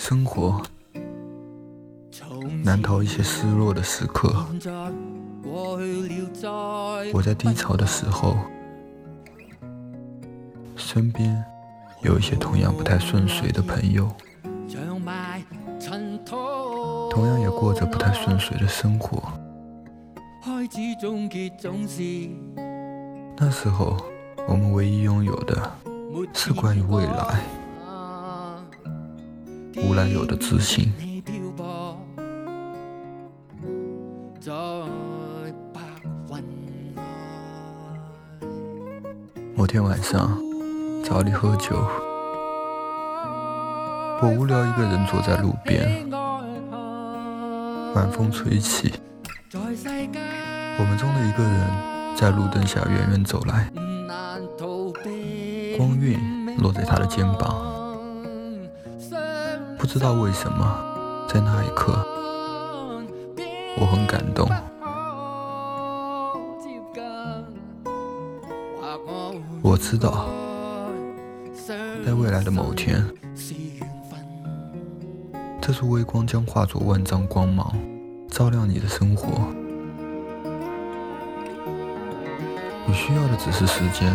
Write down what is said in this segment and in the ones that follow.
生活难逃一些失落的时刻。我在低潮的时候，身边有一些同样不太顺遂的朋友，同样也过着不太顺遂的生活。那时候，我们唯一拥有的是关于未来无来有的自信。某天晚上，找你喝酒，我无聊一个人坐在路边，晚风吹起，我们中的一个人在路灯下远远走来，光晕落在他的肩膀，不知道为什么，在那一刻，我很感动。我知道，在未来的某天，这束微光将化作万丈光芒，照亮你的生活。你需要的只是时间，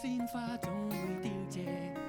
鲜花总会凋谢。